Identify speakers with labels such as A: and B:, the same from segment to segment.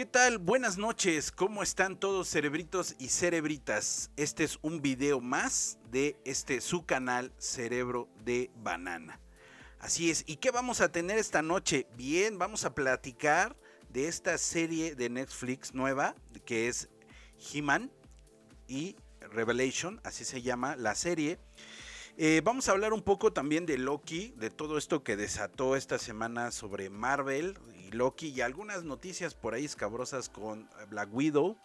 A: ¿Qué tal? Buenas noches, ¿cómo están todos cerebritos y cerebritas? Este es un video más de este su canal Cerebro de Banana. Así es, ¿y qué vamos a tener esta noche? Bien, vamos a platicar de esta serie de Netflix nueva que es He-Man y Revelation, así se llama la serie. Eh, vamos a hablar un poco también de Loki, de todo esto que desató esta semana sobre Marvel Loki y algunas noticias por ahí escabrosas con Black Widow.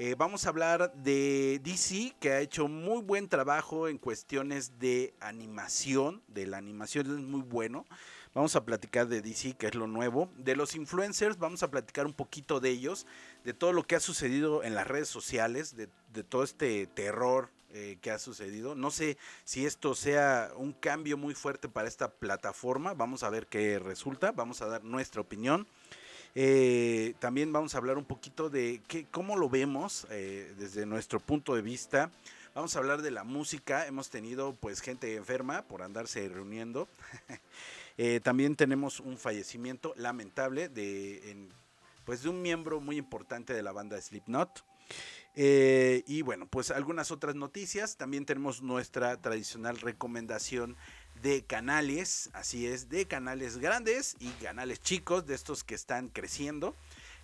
A: Eh, vamos a hablar de DC, que ha hecho muy buen trabajo en cuestiones de animación. De la animación es muy bueno. Vamos a platicar de DC, que es lo nuevo. De los influencers, vamos a platicar un poquito de ellos, de todo lo que ha sucedido en las redes sociales, de, todo este terror eh, que ha sucedido. No sé si esto sea un cambio muy fuerte para esta plataforma. Vamos a ver qué resulta. Vamos a dar nuestra opinión. Eh, también vamos a hablar un poquito de qué, cómo lo vemos eh, desde nuestro punto de vista. Vamos a hablar de la música. Hemos tenido pues gente enferma por andarse reuniendo. Eh, también tenemos un fallecimiento lamentable de, pues de un miembro muy importante de la banda Slipknot. Eh, y bueno, pues algunas otras noticias. También tenemos nuestra tradicional recomendación de canales, así es, de canales grandes y canales chicos, de estos que están creciendo.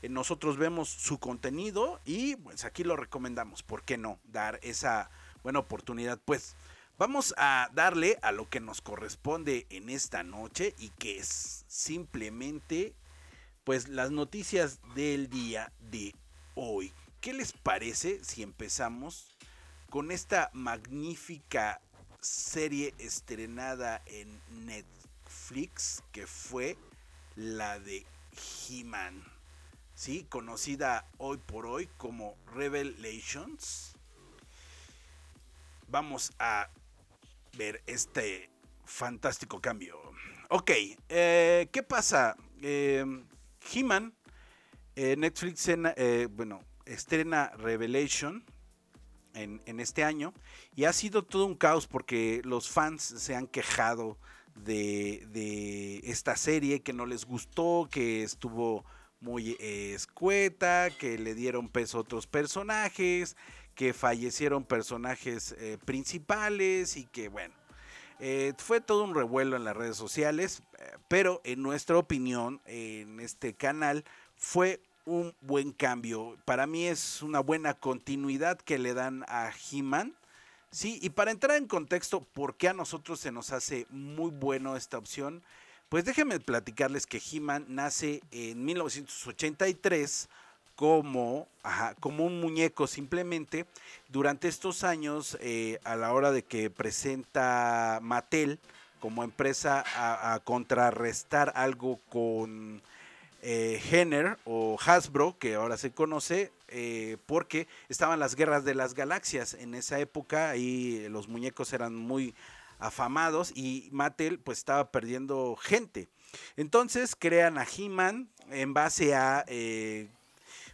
A: Eh, nosotros vemos su contenido y pues aquí lo recomendamos. ¿Por qué no dar esa buena oportunidad? Pues Vamos a darle a lo que nos corresponde en esta noche y que es simplemente pues las noticias del día de hoy. ¿Qué les parece si empezamos con esta magnífica serie estrenada en Netflix que fue la de He-Man? ¿Sí? Conocida hoy por hoy como Revelations. Vamos a ver este fantástico cambio. Ok, eh, ¿qué pasa? Eh, He-Man, eh, Netflix, bueno, estrena Revelation en, este año y ha sido todo un caos porque los fans se han quejado de, de esta serie que no les gustó, que estuvo muy escueta, que le dieron peso a otros personajes, que fallecieron personajes eh, principales y que bueno, eh, fue todo un revuelo en las redes sociales, eh, pero en nuestra opinión, en este canal, fue un buen cambio. Para mí es una buena continuidad que le dan a He-Man. Sí, y para entrar en contexto, ¿por qué a nosotros se nos hace muy bueno esta opción? Pues déjenme platicarles que He-Man nace en 1983 como, como un muñeco simplemente. Durante estos años, eh, a la hora de que presenta Mattel como empresa a, contrarrestar algo con eh, Henner o Hasbro, que ahora se conoce, eh, porque estaban las guerras de las galaxias en esa época y los muñecos eran muy afamados y Mattel pues estaba perdiendo gente. Entonces crean a He-Man en base a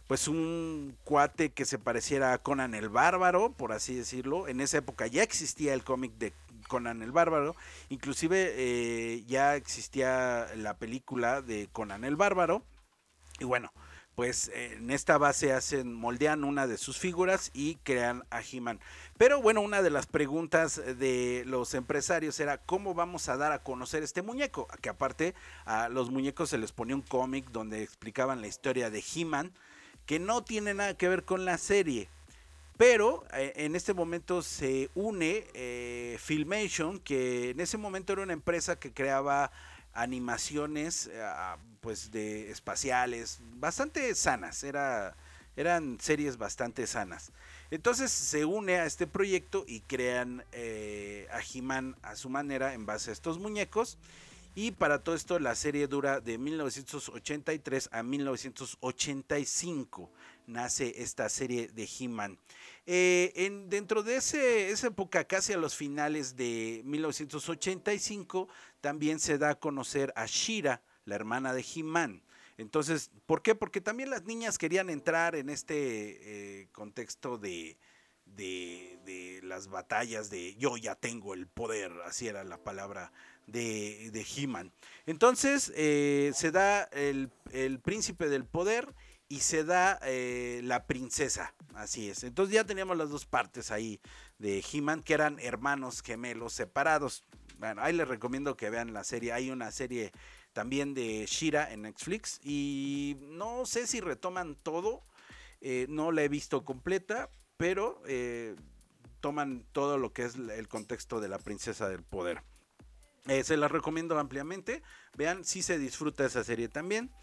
A: pues un cuate que se pareciera a Conan el Bárbaro, por así decirlo. En esa época ya existía el cómic de Conan el Bárbaro, inclusive eh, ya existía la película de Conan el Bárbaro. Y bueno, pues en esta base hacen, moldean una de sus figuras y crean a He-Man. Pero bueno, una de las preguntas de los empresarios era cómo vamos a dar a conocer este muñeco, que aparte a los muñecos se les ponía un cómic donde explicaban la historia de He-Man que no tiene nada que ver con la serie. Pero eh, en este momento se une eh, Filmation, que en ese momento era una empresa que creaba animaciones eh, pues de espaciales bastante sanas, era, eran series bastante sanas. Entonces se une a este proyecto y crean a he a su manera en base a estos muñecos y para todo esto la serie dura de 1983 a 1985. Nace esta serie de He-Man. Eh, dentro de ese, esa época, casi a los finales de 1985, también se da a conocer a Shira, la hermana de He-Man. Entonces, ¿por qué? Porque también las niñas querían entrar en este eh, contexto de, de, las batallas de yo ya tengo el poder, así era la palabra de, He-Man. Entonces eh, se da el, príncipe del poder y se da eh, la princesa. Así es. Entonces ya teníamos las dos partes ahí de He-Man, que eran hermanos gemelos separados. Bueno, ahí les recomiendo que vean la serie. Hay una serie también de Shira en Netflix. Y no sé si retoman todo. Eh, no la he visto completa, pero eh, toman todo lo que es el contexto de la princesa del poder. Se las recomiendo ampliamente. Vean si se disfruta esa serie también.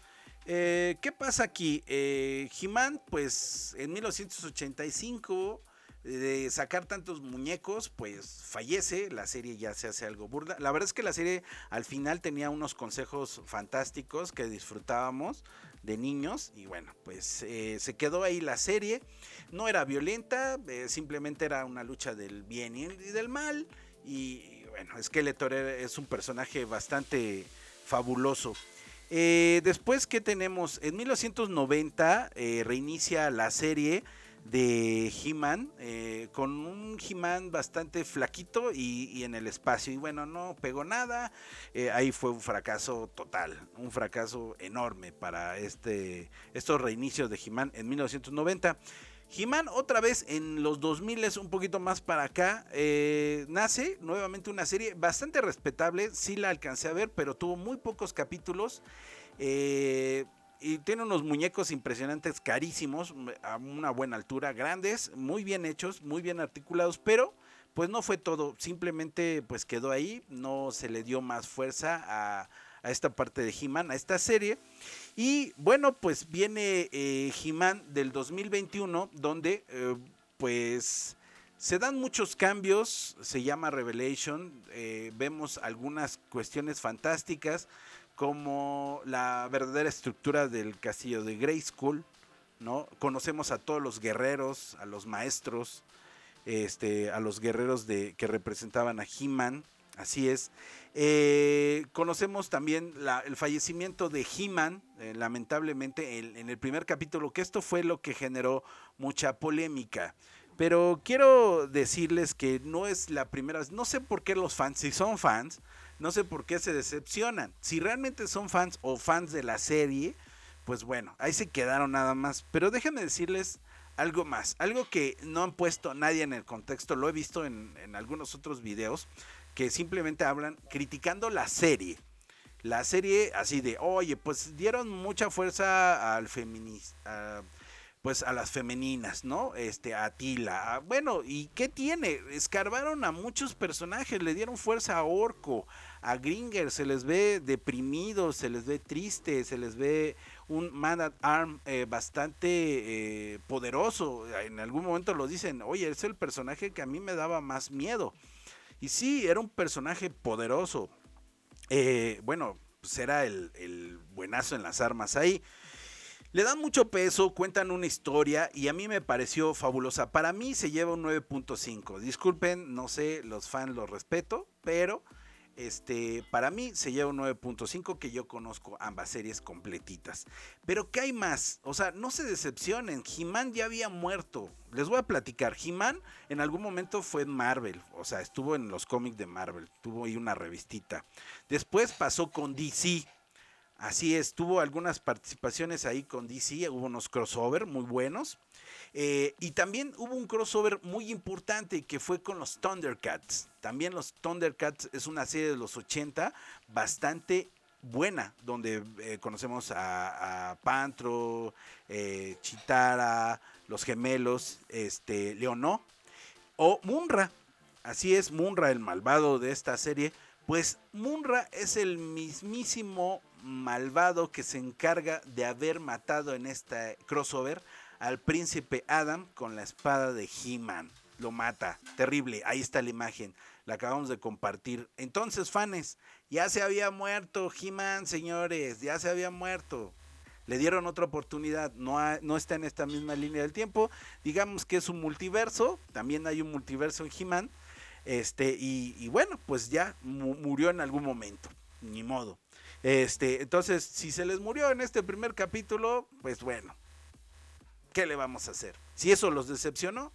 A: ¿Qué pasa aquí? He-Man, pues en 1985 de sacar tantos muñecos, pues fallece, la serie ya se hace algo burda. La verdad es que la serie al final tenía unos consejos fantásticos que disfrutábamos de niños y bueno, pues eh, se quedó ahí la serie. No era violenta, eh, simplemente era una lucha del bien y del mal y bueno, Skeletor es un personaje bastante fabuloso. Eh, después, ¿qué tenemos? En 1990 reinicia la serie de He-Man, eh, con un He-Man bastante flaquito y, en el espacio. Y bueno, no pegó nada. Eh, ahí fue un fracaso total, un fracaso enorme para este, estos reinicios de He-Man en 1990. He-Man otra vez en los 2000 es un poquito más para acá. Eh, nace nuevamente una serie bastante respetable. Sí la alcancé a ver, pero tuvo muy pocos capítulos. Eh, y tiene unos muñecos impresionantes, carísimos, a una buena altura, grandes, muy bien hechos, muy bien articulados, pero pues no fue todo, simplemente pues quedó ahí, no se le dio más fuerza a, esta parte de He-Man, a esta serie. Y bueno, pues viene eh, He-Man del 2021, donde eh, pues se dan muchos cambios, se llama Revelation, eh, vemos algunas cuestiones fantásticas como la verdadera estructura del castillo de Grayskull, ¿no? Conocemos a todos los guerreros, a los maestros, este, a los guerreros de, que representaban a He-Man, así es. Eh, conocemos también el fallecimiento de He-Man, eh, lamentablemente, en, el primer capítulo, que esto fue lo que generó mucha polémica. Pero quiero decirles que no es la primera vez, no sé por qué los fans, si son fans, no sé por qué se decepcionan. Si realmente son fans o fans de la serie, pues bueno, ahí se quedaron nada más. Pero déjenme decirles algo más, algo que no han puesto nadie en el contexto, lo he visto en, algunos otros videos, que simplemente hablan criticando la serie. La serie así de, oye, pues dieron mucha fuerza al feminista pues a las femeninas, ¿no? Este, a Tila. Bueno, ¿y qué tiene? Escarbaron a muchos personajes, le dieron fuerza a Orco, a Gringer, se les ve deprimidos, se les ve tristes, se les ve un man at arm eh, bastante eh, poderoso. En algún momento lo dicen, oye, es el personaje que a mí me daba más miedo. Y sí, era un personaje poderoso. Eh, bueno, pues era el, el buenazo en las armas ahí. Le dan mucho peso, cuentan una historia y a mí me pareció fabulosa. Para mí se lleva un 9.5. Disculpen, no sé, los fans los respeto, pero este, para mí se lleva un 9.5 que yo conozco ambas series completitas. Pero ¿qué hay más? O sea, no se decepcionen, He-Man ya había muerto. Les voy a platicar, He-Man en algún momento fue en Marvel, o sea, estuvo en los cómics de Marvel, tuvo ahí una revistita. Después pasó con DC, Así es, tuvo algunas participaciones ahí con DC, hubo unos crossover muy buenos. Eh, y también hubo un crossover muy importante que fue con los Thundercats. También los Thundercats es una serie de los 80 bastante buena, donde eh, conocemos a, Pantro, eh, Chitara, los gemelos, este, Leonó o Munra. Así es, Munra, el malvado de esta serie. Pues Munra es el mismísimo malvado que se encarga de haber matado en este crossover al príncipe Adam con la espada de He-Man. Lo mata, terrible, ahí está la imagen, la acabamos de compartir. Entonces, fans, ya se había muerto He-Man, señores, ya se había muerto. Le dieron otra oportunidad, no, no está en esta misma línea del tiempo. Digamos que es un multiverso, también hay un multiverso en He-Man. Este, y, y, bueno, pues ya murió en algún momento, ni modo. Este, entonces, si se les murió en este primer capítulo, pues bueno, ¿qué le vamos a hacer? Si eso los decepcionó,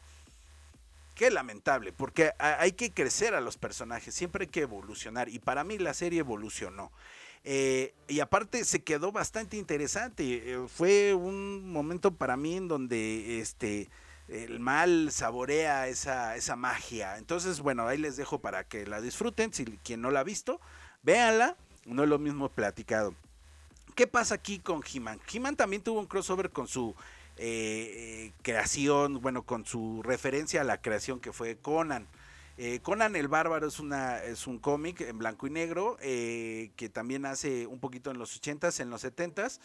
A: qué lamentable, porque hay que crecer a los personajes, siempre hay que evolucionar, y para mí la serie evolucionó. Eh, y aparte se quedó bastante interesante. Eh, fue un momento para mí en donde este el mal saborea esa, esa magia. Entonces, bueno, ahí les dejo para que la disfruten. Si quien no la ha visto, véanla. No es lo mismo platicado. ¿Qué pasa aquí con He-Man? He-Man también tuvo un crossover con su eh, creación, bueno, con su referencia a la creación que fue Conan. Eh, Conan el Bárbaro es, una, es un cómic en blanco y negro eh, que también hace un poquito en los 80s, en los 70s,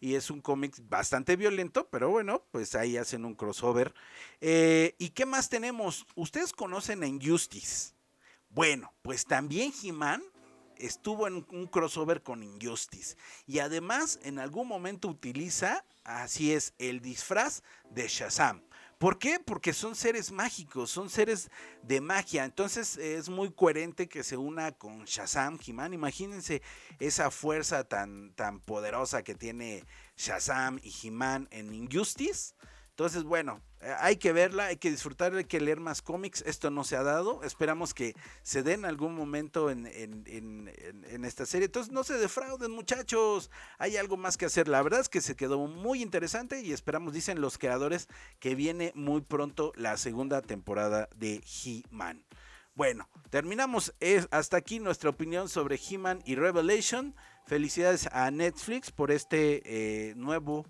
A: y es un cómic bastante violento, pero bueno, pues ahí hacen un crossover. ¿Y qué más tenemos? Ustedes conocen a Injustice. Bueno, pues también He-Man estuvo en un crossover con Injustice. Y además, en algún momento utiliza, así es, el disfraz de Shazam. ¿Por qué? Porque son seres mágicos, son seres de magia. Entonces es muy coherente que se una con Shazam, He-Man. Imagínense esa fuerza tan, tan poderosa que tiene Shazam y He-Man en Injustice. Entonces, bueno, eh, hay que verla, hay que disfrutar, hay que leer más cómics. Esto no se ha dado. Esperamos que se dé en algún momento en, esta serie. Entonces, no se defrauden, muchachos. Hay algo más que hacer. La verdad es que se quedó muy interesante y esperamos, dicen los creadores, que viene muy pronto la segunda temporada de He-Man. Bueno, terminamos hasta aquí nuestra opinión sobre He-Man y Revelation. Felicidades a Netflix por este eh, nuevo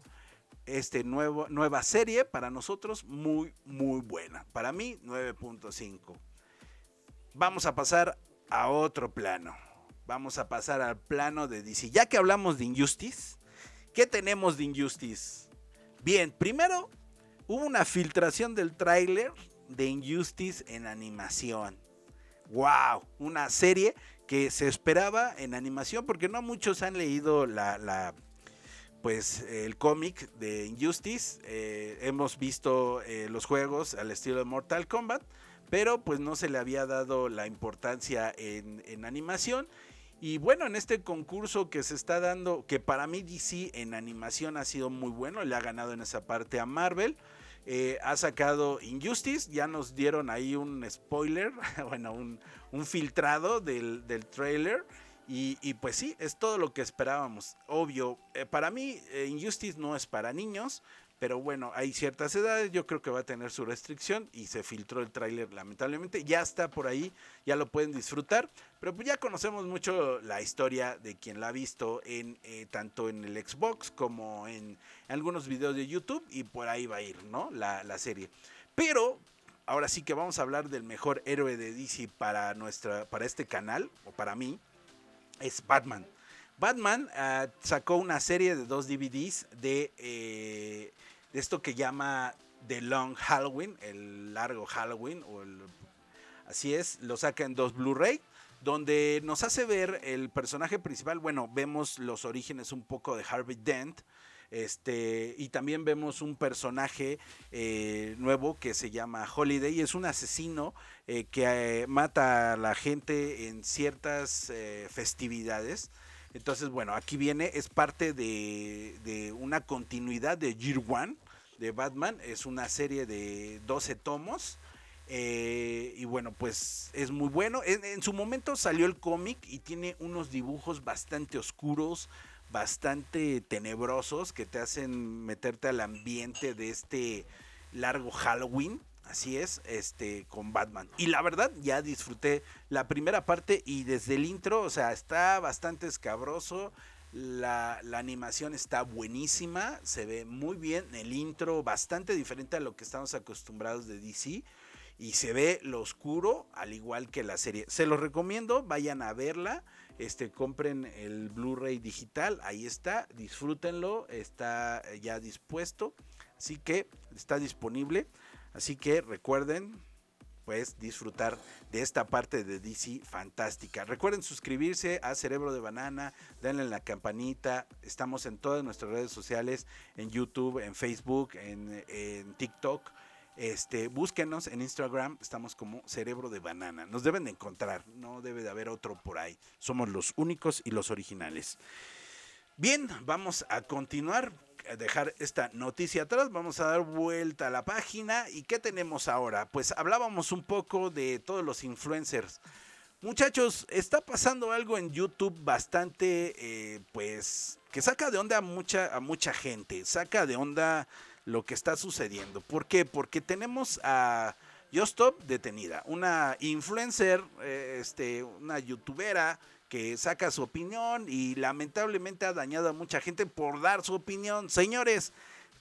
A: este nuevo, nueva serie para nosotros muy, muy buena. Para mí, 9.5. Vamos a pasar a otro plano. Vamos a pasar al plano de DC. Ya que hablamos de Injustice, ¿qué tenemos de Injustice? Bien, primero hubo una filtración del tráiler de Injustice en animación. ¡Wow! Una serie que se esperaba en animación porque no muchos han leído la, la pues el cómic de Injustice. Eh, hemos visto eh, los juegos al estilo de Mortal Kombat, pero pues no se le había dado la importancia en, animación. Y bueno, en este concurso que se está dando, que para mí DC en animación ha sido muy bueno, le ha ganado en esa parte a Marvel. Eh, ha sacado Injustice, ya nos dieron ahí un spoiler, bueno, un, filtrado del trailer. Y, pues sí, es todo lo que esperábamos. Obvio, eh, para mí eh, Injustice no es para niños, pero bueno, hay ciertas edades, yo creo que va a tener su restricción y se filtró el tráiler lamentablemente. Ya está por ahí, ya lo pueden disfrutar, pero pues ya conocemos mucho la historia de quien la ha visto en eh, tanto en el Xbox como en, algunos videos de YouTube y por ahí va a ir, ¿no? La, la serie. Pero ahora sí que vamos a hablar del mejor héroe de DC para, nuestra, para este canal, o para mí es Batman. Batman ah, sacó una serie de dos DVDs de, eh, de, esto que llama The Long Halloween, el largo Halloween, o así es, lo saca en dos Blu-ray, donde nos hace ver el personaje principal, bueno, vemos los orígenes un poco de Harvey Dent, este, y también vemos un personaje eh, nuevo que se llama Holiday. Es un asesino eh, que eh, mata a la gente en ciertas festividades. Entonces, bueno, aquí viene, es parte de, una continuidad de Year One de Batman. Es una serie de 12 tomos. y bueno, pues es muy bueno. en su momento salió el cómic y tiene unos dibujos bastante oscuros, bastante tenebrosos que te hacen meterte al ambiente de este largo Halloween. Así es, este, con Batman. Y la verdad, ya disfruté la primera parte y desde el intro, o sea, está bastante escabroso. La, la, animación está buenísima, se ve muy bien. El intro, bastante diferente a lo que estamos acostumbrados de DC. Y se ve lo oscuro, al igual que la serie. Se los recomiendo, vayan a verla este, compren el Blu-ray digital, ahí está, disfrútenlo, está ya dispuesto, así que está disponible, así que recuerden pues disfrutar de esta parte de DC fantástica. Recuerden suscribirse a Cerebro de Banana, denle la campanita, estamos en todas nuestras redes sociales, en YouTube, en Facebook, en, en TikTok este, búsquenos en Instagram, estamos como Cerebro de Banana. Nos deben de encontrar, no debe de haber otro por ahí. Somos los únicos y los originales. Bien, vamos a continuar, dejar esta noticia atrás, vamos a dar vuelta a la página. ¿Y qué tenemos ahora? Pues hablábamos un poco de todos los influencers. Muchachos, está pasando algo en YouTube bastante, eh, pues, que saca de onda a mucha, a mucha gente, saca de onda lo que está sucediendo. ¿Por qué? Porque tenemos a Stop detenida, una influencer, eh, este, una youtubera que saca su opinión y lamentablemente ha dañado a mucha gente por dar su opinión. Señores,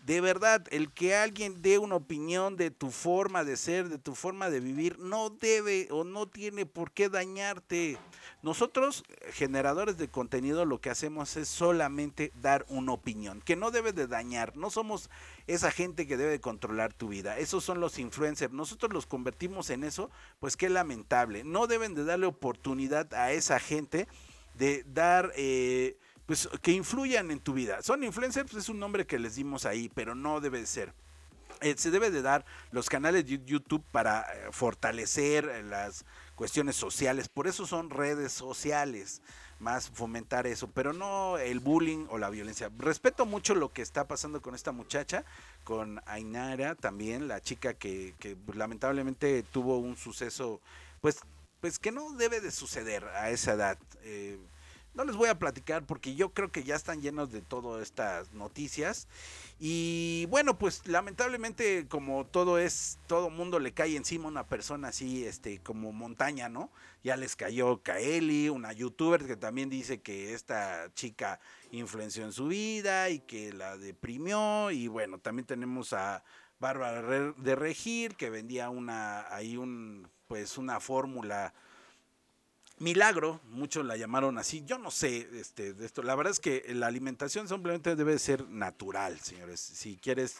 A: de verdad, el que alguien dé una opinión de tu forma de ser, de tu forma de vivir, no debe o no tiene por qué dañarte. Nosotros, generadores de contenido, lo que hacemos es solamente dar una opinión, que no debe de dañar. No somos esa gente que debe controlar tu vida. Esos son los influencers. Nosotros los convertimos en eso, pues qué lamentable. No deben de darle oportunidad a esa gente de dar... Eh, pues que influyan en tu vida. Son influencers, pues es un nombre que les dimos ahí, pero no debe de ser. Eh, se debe de dar los canales de YouTube para eh, fortalecer eh, las cuestiones sociales, por eso son redes sociales, más fomentar eso, pero no el bullying o la violencia. Respeto mucho lo que está pasando con esta muchacha, con Ainara también, la chica que, que lamentablemente tuvo un suceso, pues, pues que no debe de suceder a esa edad. No les voy a platicar porque yo creo que ya están llenos de todas estas noticias. Y bueno, pues lamentablemente como todo es, todo mundo le cae encima una persona así, este, como montaña, ¿no? Ya les cayó Kaeli, una youtuber que también dice que esta chica influenció en su vida y que la deprimió. Y bueno, también tenemos a Bárbara de Regir que vendía una, ahí un, pues una fórmula milagro, muchos la llamaron así, yo no sé este, de esto, la verdad es que la alimentación simplemente debe ser natural, señores, si quieres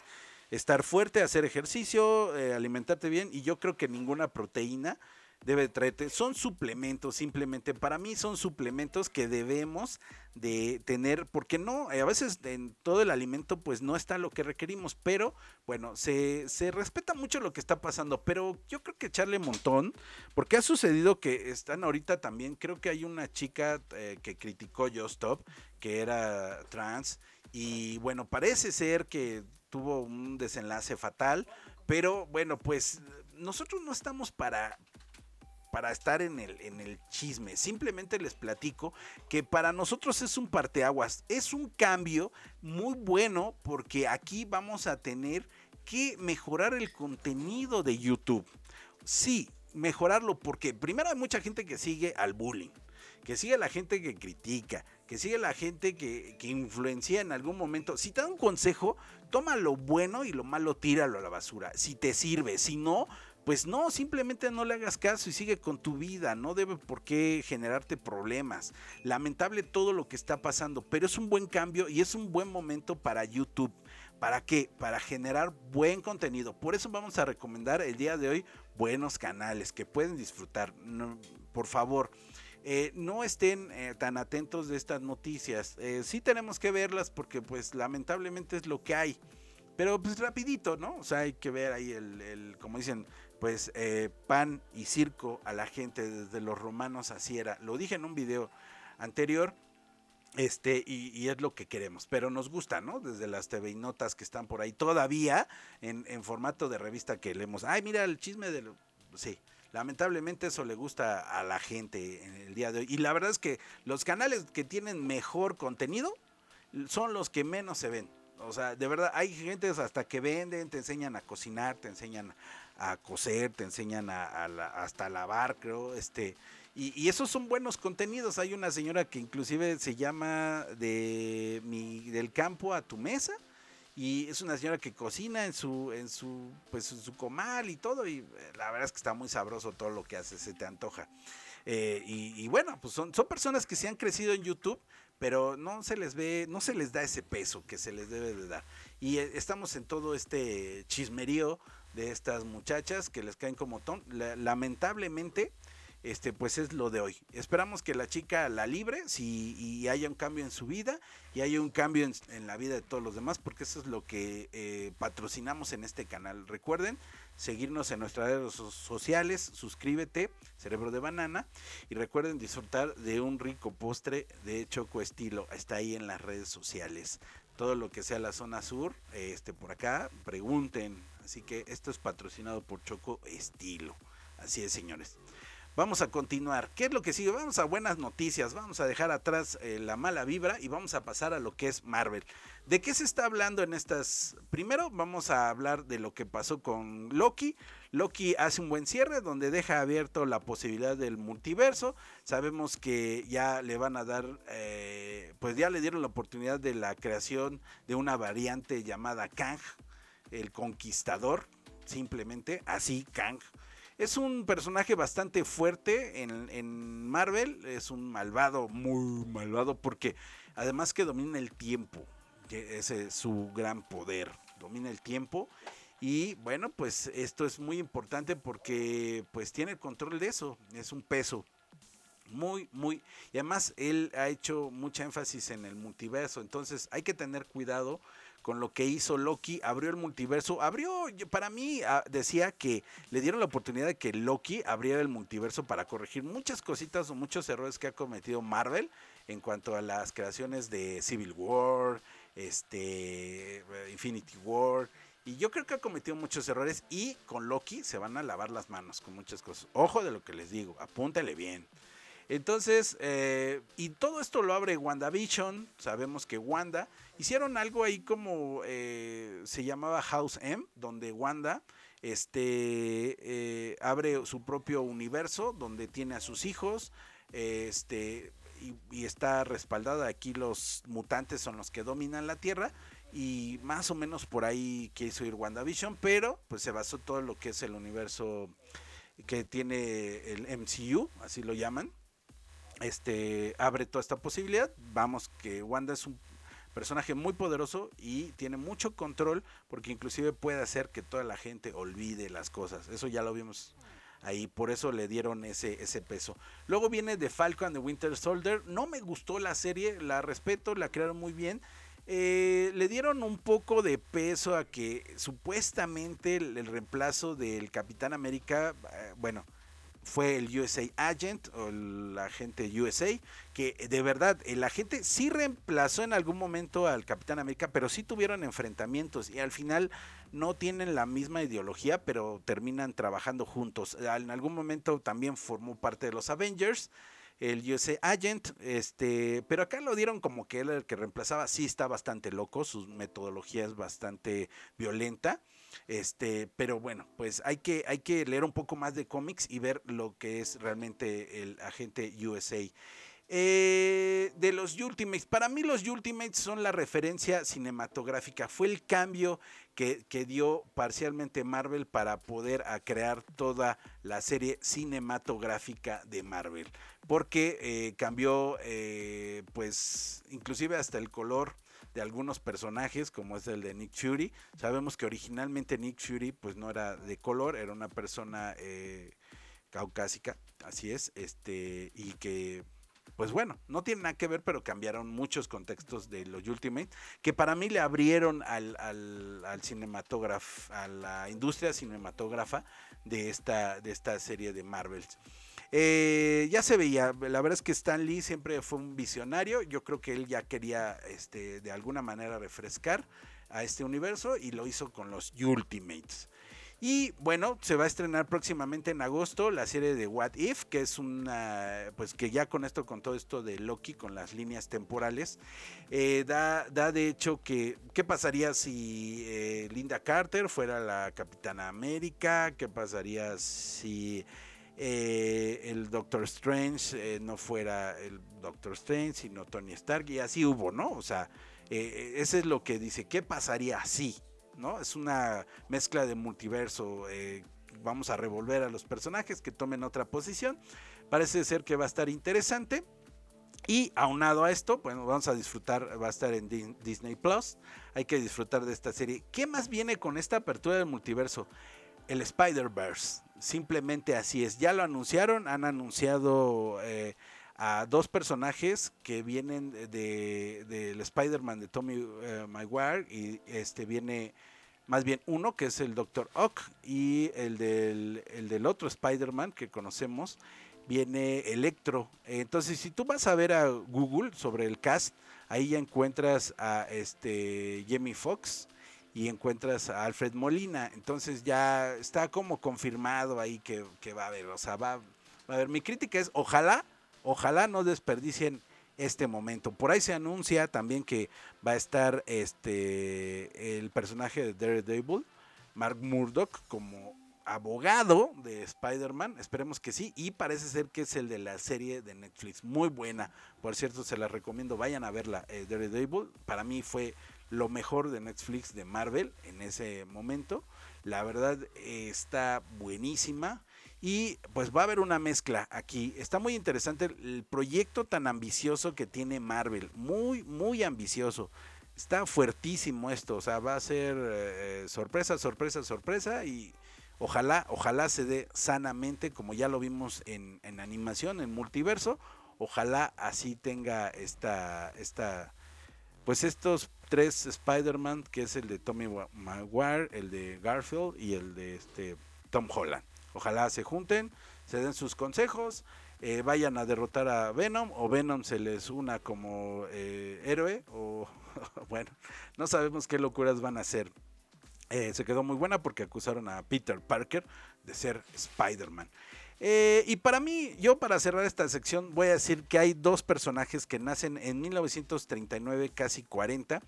A: estar fuerte, hacer ejercicio, eh, alimentarte bien, y yo creo que ninguna proteína debe traerte, son suplementos simplemente, para mí son suplementos que debemos de tener, porque no, a veces en todo el alimento pues no está lo que requerimos, pero bueno, se, se respeta mucho lo que está pasando, pero yo creo que echarle montón, porque ha sucedido que están ahorita también, creo que hay una chica eh, que criticó Yo Stop, que era trans, y bueno, parece ser que tuvo un desenlace fatal, pero bueno, pues nosotros no estamos para, para estar en el, en el chisme. Simplemente les platico que para nosotros es un parteaguas, es un cambio muy bueno porque aquí vamos a tener que mejorar el contenido de YouTube. Sí, mejorarlo porque primero hay mucha gente que sigue al bullying, que sigue a la gente que critica, que sigue a la gente que, que, influencia en algún momento. Si te da un consejo, toma lo bueno y lo malo tíralo a la basura. Si te sirve, si no, pues no, simplemente no le hagas caso y sigue con tu vida, no debe por qué generarte problemas. Lamentable todo lo que está pasando, pero es un buen cambio y es un buen momento para YouTube. ¿Para qué? Para generar buen contenido. Por eso vamos a recomendar el día de hoy buenos canales que pueden disfrutar. por favor, eh, no estén eh, tan atentos de estas noticias. Eh, sí tenemos que verlas porque pues lamentablemente es lo que hay. Pero pues rapidito, ¿no? O sea, hay que ver ahí el, el como dicen, pues eh, pan y circo a la gente desde los romanos así era. Lo dije en un video anterior. Este, y, es lo que queremos, pero nos gusta, ¿no? Desde las TV y notas que están por ahí todavía en, formato de revista que leemos. Ay, mira el chisme de Sí, lamentablemente eso le gusta a la gente en el día de hoy. Y la verdad es que los canales que tienen mejor contenido son los que menos se ven. O sea, de verdad, hay gente hasta que venden, te enseñan a cocinar, te enseñan a coser, te enseñan a, hasta a lavar, creo, este, y, esos son buenos contenidos. Hay una señora que inclusive se llama de del campo a tu mesa, y es una señora que cocina en su, en su, pues en su comal y todo, y eh, la verdad es que está muy sabroso todo lo que hace, se te antoja. Eh, y, y, bueno, pues son, son personas que se han crecido en YouTube, pero no se les ve, no se les da ese peso que se les debe de dar. Y eh, estamos en todo este chismerío de estas muchachas que les caen como ton. Lamentablemente, este, pues es lo de hoy. Esperamos que la chica la libre si, y haya un cambio en su vida y haya un cambio en, la vida de todos los demás, porque eso es lo que eh, patrocinamos en este canal. Recuerden seguirnos en nuestras redes sociales, suscríbete, Cerebro de Banana, y recuerden disfrutar de un rico postre de Choco Estilo. Está ahí en las redes sociales. Todo lo que sea la zona sur, este por acá, pregunten, Así que esto es patrocinado por Choco Estilo. Así es, señores. Vamos a continuar. ¿Qué es lo que sigue? Vamos a buenas noticias. Vamos a dejar atrás eh, la mala vibra y vamos a pasar a lo que es Marvel. ¿De qué se está hablando en estas? Primero vamos a hablar de lo que pasó con Loki. Loki hace un buen cierre donde deja abierto la posibilidad del multiverso. Sabemos que ya le van a dar, eh, pues ya le dieron la oportunidad de la creación de una variante llamada Kang, el Conquistador, simplemente así Kang es un personaje bastante fuerte en, Marvel. Es un malvado, muy malvado, porque además que domina el tiempo. Ese es su gran poder. Domina el tiempo. Y bueno, pues esto es muy importante porque pues tiene el control de eso. Es un peso. Muy, muy. Y además él ha hecho mucha énfasis en el multiverso. Entonces hay que tener cuidado con lo que hizo Loki, abrió el multiverso, abrió, para mí ah, decía que le dieron la oportunidad de que Loki abriera el multiverso para corregir muchas cositas o muchos errores que ha cometido Marvel en cuanto a las creaciones de Civil War, este, Infinity War. Y yo creo que ha cometido muchos errores y con Loki se van a lavar las manos con muchas cosas. Ojo de lo que les digo, apúntale bien. Entonces, eh, y todo esto lo abre WandaVision. Sabemos que Wanda hicieron algo ahí como eh, se llamaba House M, donde Wanda este, eh, abre su propio universo, donde tiene a sus hijos. Este, y, está respaldada. Aquí los mutantes son los que dominan la Tierra. Y más o menos por ahí quiso ir WandaVision, pero pues se basó todo lo que es el universo que tiene el MCU, así lo llaman este abre toda esta posibilidad. Vamos que Wanda es un personaje muy poderoso y tiene mucho control porque inclusive puede hacer que toda la gente olvide las cosas. Eso ya lo vimos ahí, por eso le dieron ese, ese peso. Luego viene The Falcon the Winter Soldier. No me gustó la serie, la respeto, la crearon muy bien. Eh, le dieron un poco de peso a que supuestamente el, el reemplazo del Capitán América, eh, bueno, fue el USA Agent o el agente USA, que de verdad el agente sí reemplazó en algún momento al Capitán América, pero sí tuvieron enfrentamientos y al final no tienen la misma ideología, pero terminan trabajando juntos. En algún momento también formó parte de los Avengers el USA Agent, este, pero acá lo dieron como que él el que reemplazaba, sí está bastante loco, su metodología es bastante violenta. Este, pero bueno, pues hay que, hay que leer un poco más de cómics y ver lo que es realmente el agente USA. Eh, de los Ultimates, para mí los Ultimates son la referencia cinematográfica, fue el cambio que, dio parcialmente Marvel para poder crear toda la serie cinematográfica de Marvel, porque eh, cambió eh, pues inclusive hasta el color de algunos personajes, como es el de Nick Fury. Sabemos que originalmente Nick Fury pues no era de color, era una persona eh, caucásica, así es, este, y que pues bueno, no tiene nada que ver, pero cambiaron muchos contextos de los Ultimate, que para mí le abrieron al, al, al cinematógrafo, a la industria cinematógrafa de esta, de esta serie de Marvels. Eh, ya se veía, la verdad es que Stan Lee siempre fue un visionario, yo creo que él ya quería este, de alguna manera refrescar a este universo y lo hizo con los Ultimates. Y bueno, se va a estrenar próximamente en agosto la serie de What If, que es una, pues que ya con esto, con todo esto de Loki, con las líneas temporales, eh, da, da, de hecho que, ¿qué pasaría si eh, Linda Carter fuera la Capitana América? ¿Qué pasaría si eh, el Doctor Strange eh, no fuera el Doctor Strange, sino Tony Stark, y así hubo, ¿no? O sea, eh, ese es lo que dice, ¿qué pasaría así? ¿No? Es una mezcla de multiverso, vamos a revolver a los personajes que tomen otra posición, parece ser que va a estar interesante. Y aunado a esto, bueno, vamos a disfrutar, va a estar en Disney Plus. Hay que disfrutar de esta serie. ¿Qué más viene con esta apertura del multiverso? El Spider-Verse simplemente así es. Ya lo anunciaron, han anunciado eh, a dos personajes que vienen del de, Spider-Man de Tommy eh, Maguire y este viene más bien uno que es el Doctor Ock y el del, el del otro Spider-Man que conocemos viene Electro. Entonces, si tú vas a ver a Google sobre el cast, ahí ya encuentras a este Jamie Foxx y encuentras a Alfred Molina. Entonces ya está como confirmado ahí que, va a haber, o sea, va, a ver, mi crítica es, ojalá, ojalá no desperdicien este momento. Por ahí se anuncia también que va a estar este el personaje de Daredevil, Mark Murdock, como abogado de Spider-Man, esperemos que sí, y parece ser que es el de la serie de Netflix, muy buena, por cierto, se la recomiendo, vayan a verla, eh, Daredevil, para mí fue lo mejor de Netflix de Marvel en ese momento, la verdad está buenísima, y pues va a haber una mezcla aquí. Está muy interesante el proyecto tan ambicioso que tiene Marvel. Muy, muy ambicioso. Está fuertísimo esto. O sea, va a ser eh, sorpresa, sorpresa, sorpresa. Y ojalá, ojalá se dé sanamente, como ya lo vimos en, en animación, en multiverso. Ojalá así tenga esta, esta, pues estos tres Spider-Man, que es el de Tommy Maguire, el de Garfield y el de este Tom Holland. Ojalá se junten, se den sus consejos, eh, vayan a derrotar a Venom o Venom se les una como eh, héroe o bueno, no sabemos qué locuras van a hacer. Eh, se quedó muy buena porque acusaron a Peter Parker de ser Spider-Man. Y para mí, yo para cerrar esta sección voy a decir que hay dos personajes que nacen en 1939, casi 40,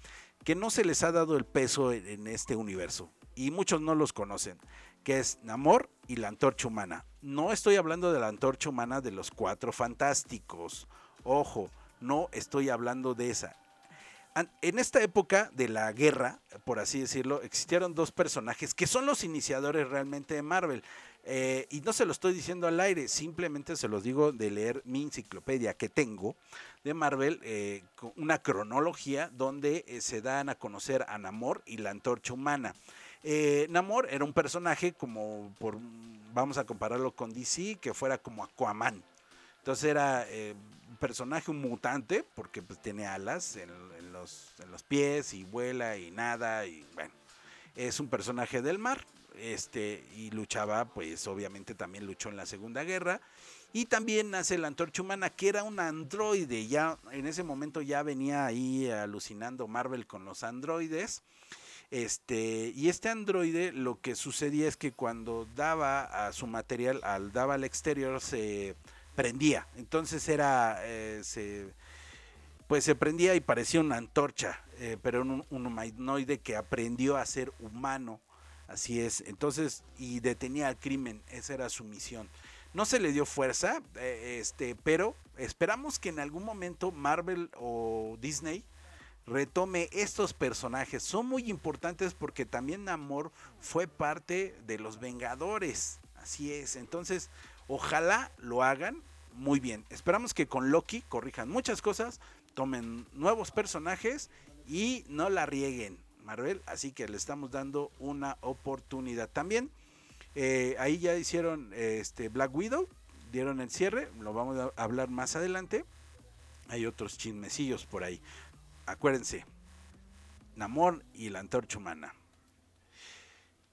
A: que no se les ha dado el peso en este universo y muchos no los conocen que es Namor y la antorcha humana. No estoy hablando de la antorcha humana de los cuatro fantásticos. Ojo, no estoy hablando de esa. En esta época de la guerra, por así decirlo, existieron dos personajes que son los iniciadores realmente de Marvel. Eh, y no se lo estoy diciendo al aire, simplemente se los digo de leer mi enciclopedia que tengo de Marvel, eh, una cronología donde eh, se dan a conocer a Namor y la antorcha humana. Namor era un personaje como, por, vamos a compararlo con DC, que fuera como Aquaman. Entonces era un personaje, un mutante, porque pues, tiene alas en, los, en, los, pies y vuela y nada. Y bueno, es un personaje del mar. Este, y luchaba, pues obviamente también luchó en la Segunda Guerra. Y también nace la antorcha humana, que era un androide. Ya en ese momento ya venía ahí alucinando Marvel con los androides. Este, y este androide lo que sucedía es que cuando daba a su material, al daba al exterior, se prendía. Entonces era, eh, se, pues se prendía y parecía una antorcha, eh, pero un, un humanoide que aprendió a ser humano. Así es. Entonces, y detenía al crimen. Esa era su misión. No se le dio fuerza, eh, este, pero esperamos que en algún momento Marvel o Disney retome estos personajes. Son muy importantes porque también Namor fue parte de los Vengadores. Así es. Entonces, ojalá lo hagan muy bien. Esperamos que con Loki corrijan muchas cosas, tomen nuevos personajes y no la rieguen, Marvel. Así que le estamos dando una oportunidad. También eh, ahí ya hicieron este Black Widow, dieron el cierre, lo vamos a hablar más adelante. Hay otros chismecillos por ahí acuérdense, Namor y la antorcha humana.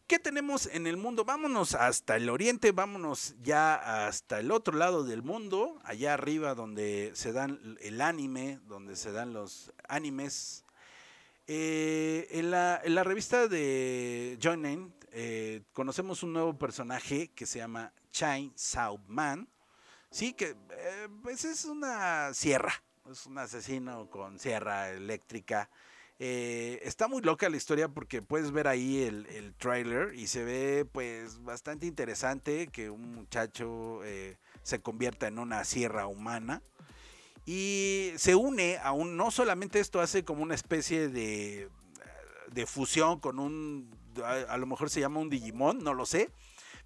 A: ¿Qué tenemos en el mundo? Vámonos hasta el oriente, vámonos ya hasta el otro lado del mundo, allá arriba donde se dan el anime, donde se dan los animes. Eh, en, la, revista de Joinen eh, conocemos un nuevo personaje que se llama Chain Sao Man. Sí, que eh, pues es una sierra, es un asesino con sierra eléctrica. Eh, está muy loca la historia porque puedes ver ahí el, el trailer y se ve pues bastante interesante que un muchacho eh, se convierta en una sierra humana y se une a un, no solamente esto hace como una especie de, de fusión con un, a lo mejor se llama un Digimon, no lo sé,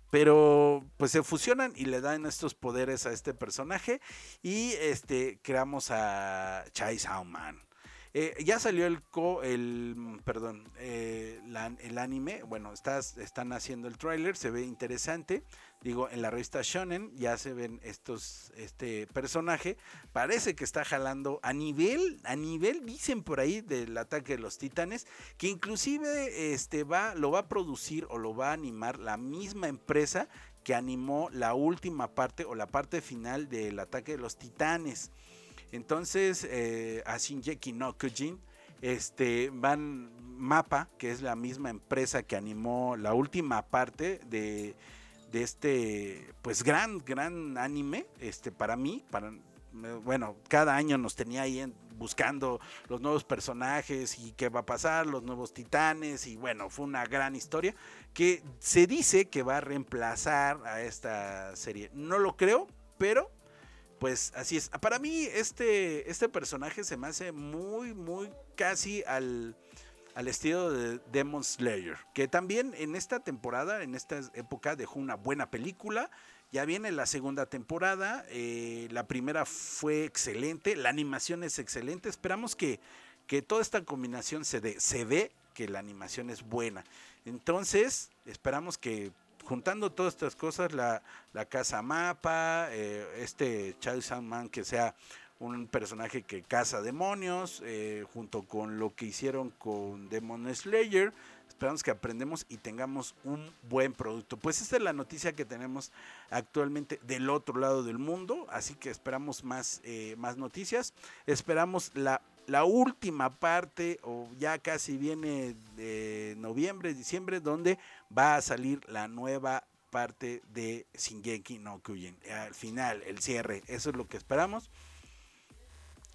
A: pero pues se fusionan y le dan estos poderes a este personaje y este creamos a Chai Man. Eh, ya salió el, co, el perdón, eh, el anime, bueno, estás, están haciendo el tráiler, se ve interesante. Digo, en la revista Shonen ya se ven estos, este personaje, parece que está jalando a nivel, a nivel, dicen por ahí, del ataque de los titanes, que inclusive este va, lo va a producir o lo va a animar la misma empresa que animó la última parte o la parte final del ataque de los titanes. Entonces, eh, a Shinjeki no Kujin, este, van Mapa, que es la misma empresa que animó la última parte de, de este, pues gran, gran anime, este, para mí, para, bueno, cada año nos tenía ahí buscando los nuevos personajes y qué va a pasar, los nuevos titanes y bueno, fue una gran historia que se dice que va a reemplazar a esta serie. No lo creo, pero pues así es. Para mí este, este personaje se me hace muy, muy casi al, al estilo de Demon Slayer, que también en esta temporada, en esta época, dejó una buena película. Ya viene la segunda temporada, eh, la primera fue excelente, la animación es excelente, esperamos que, que toda esta combinación se dé, se ve que la animación es buena. Entonces, esperamos que juntando todas estas cosas, la, casa mapa, eh, este Child Sandman que sea un personaje que caza demonios, eh, junto con lo que hicieron con Demon Slayer. Esperamos que aprendemos y tengamos un buen producto. Pues esta es la noticia que tenemos actualmente del otro lado del mundo, así que esperamos más, eh, más noticias. Esperamos la, la última parte, o ya casi viene de noviembre, diciembre, donde va a salir la nueva parte de Shingeki no Kyojin. Al final, el cierre, eso es lo que esperamos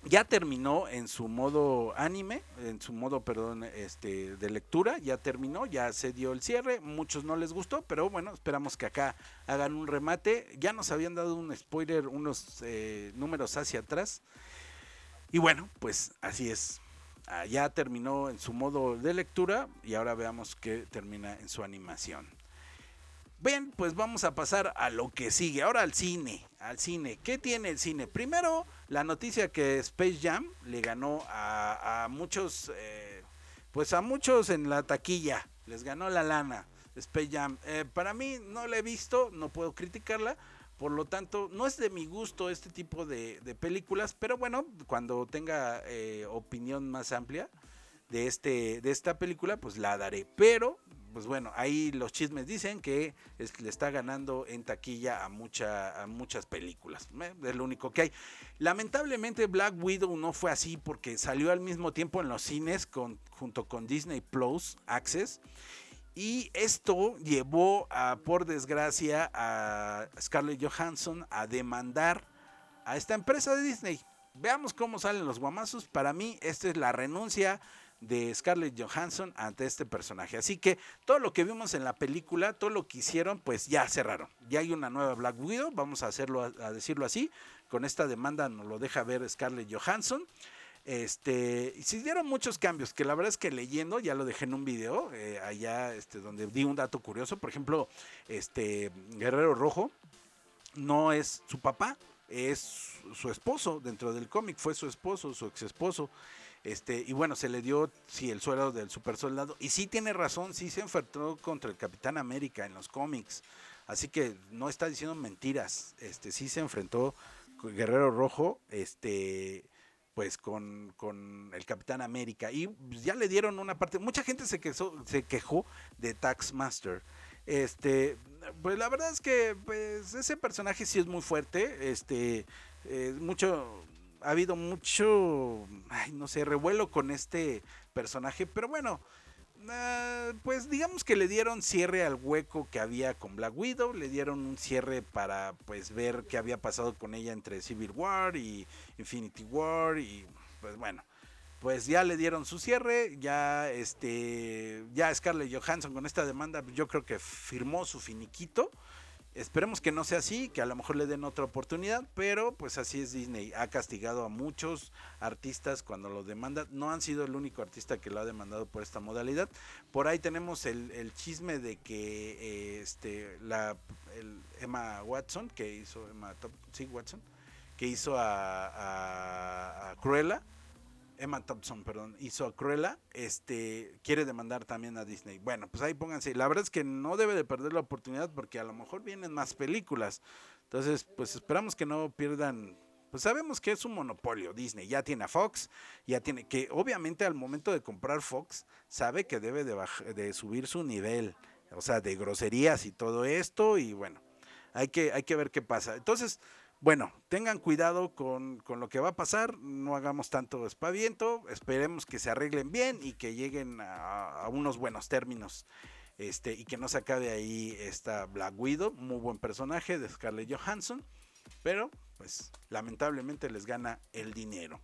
A: ya terminó en su modo anime, en su modo, perdón, este, de lectura, ya terminó, ya se dio el cierre, muchos no les gustó, pero bueno, esperamos que acá hagan un remate. Ya nos habían dado un spoiler, unos eh, números hacia atrás. Y bueno, pues así es. Ya terminó en su modo de lectura y ahora veamos que termina en su animación. Bien, pues vamos a pasar a lo que sigue. Ahora al cine, al cine. ¿Qué tiene el cine? Primero, la noticia que Space Jam le ganó a, muchos, eh, pues a muchos en la taquilla. Les ganó la lana. Space Jam. Eh, para mí no la he visto, no puedo criticarla. Por lo tanto, no es de mi gusto este tipo de, películas, pero bueno, cuando tenga eh, opinión más amplia de, este, de esta película, pues la daré. Pero pues bueno, ahí los chismes dicen que le está ganando en taquilla a, mucha, a muchas películas. ¿eh? Es lo único que hay. Lamentablemente Black Widow no fue así porque salió al mismo tiempo en los cines con, junto con Disney Plus Access. Y esto llevó a, por desgracia, a Scarlett Johansson a demandar a esta empresa de Disney. Veamos cómo salen los guamazos. Para mí, esta es la renuncia de Scarlett Johansson ante este personaje. Así que todo lo que vimos en la película, todo lo que hicieron, pues ya cerraron. Ya hay una nueva Black Widow, vamos a hacerlo a, decirlo así. Con esta demanda nos lo deja ver Scarlett Johansson. Este, y se dieron muchos cambios, que la verdad es que leyendo, ya lo dejé en un video, eh, allá este, donde di un dato curioso, por ejemplo, este Guerrero Rojo no es su papá, es su esposo dentro del cómic, fue su esposo, su ex esposo. Este, y bueno, se le dio sí, el suelo del super soldado. Y sí tiene razón, sí se enfrentó contra el Capitán América en los cómics. Así que no está diciendo mentiras. Este, sí se enfrentó Guerrero Rojo, este, pues con, con el Capitán América. Y ya le dieron una parte. Mucha gente se, quejó, se quejó de Taxmaster. Este, pues la verdad es que pues, ese personaje sí es muy fuerte. Este, eh, mucho ha habido mucho, ay, no sé, revuelo con este personaje, pero bueno, ah, pues digamos que le dieron cierre al hueco que había con Black Widow, le dieron un cierre para pues ver qué había pasado con ella entre Civil War y Infinity War y pues bueno, pues ya le dieron su cierre, ya este ya Scarlett Johansson con esta demanda yo creo que firmó su finiquito Esperemos que no sea así, que a lo mejor le den otra oportunidad, pero pues así es Disney. Ha castigado a muchos artistas cuando lo demandan. No han sido el único artista que lo ha demandado por esta modalidad. Por ahí tenemos el, chisme de que eh, este, la, Emma Watson, que hizo Emma sí, Watson, que hizo a Cruella, Emma Thompson, perdón, hizo a Cruella, este, quiere demandar también a Disney. Bueno, pues ahí pónganse. La verdad es que no debe de perder la oportunidad porque a lo mejor vienen más películas. Entonces, pues esperamos que no pierdan. Pues sabemos que es un monopolio Disney. Ya tiene a Fox, ya tiene que, obviamente, al momento de comprar Fox, sabe que debe de, de subir su nivel, o sea, de groserías y todo esto. Y bueno, hay que, hay que ver qué pasa. Entonces, bueno, tengan cuidado con, lo que va a pasar, no hagamos tanto espaviento, esperemos que se arreglen bien y que lleguen a, unos buenos términos. Este, y que no se acabe ahí esta Black Widow, muy buen personaje de Scarlett Johansson, pero pues lamentablemente les gana el dinero.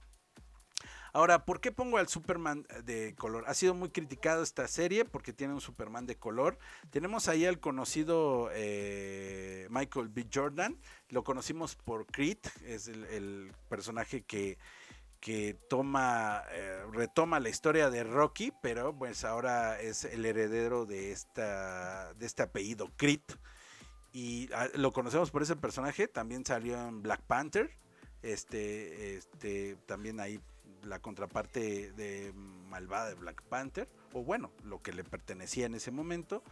A: Ahora, ¿por qué pongo al Superman de color? Ha sido muy criticado esta serie porque tiene un Superman de color. Tenemos ahí al conocido eh, Michael B. Jordan. Lo conocimos por Creed, es el, personaje que, que toma, eh, retoma la historia de Rocky, pero pues ahora es el heredero de, esta, de este apellido Creed. Y ah, lo conocemos por ese personaje, también salió en Black Panther, este, este, también ahí la contraparte de malvada de Black Panther, o bueno, lo que le pertenecía en ese momento.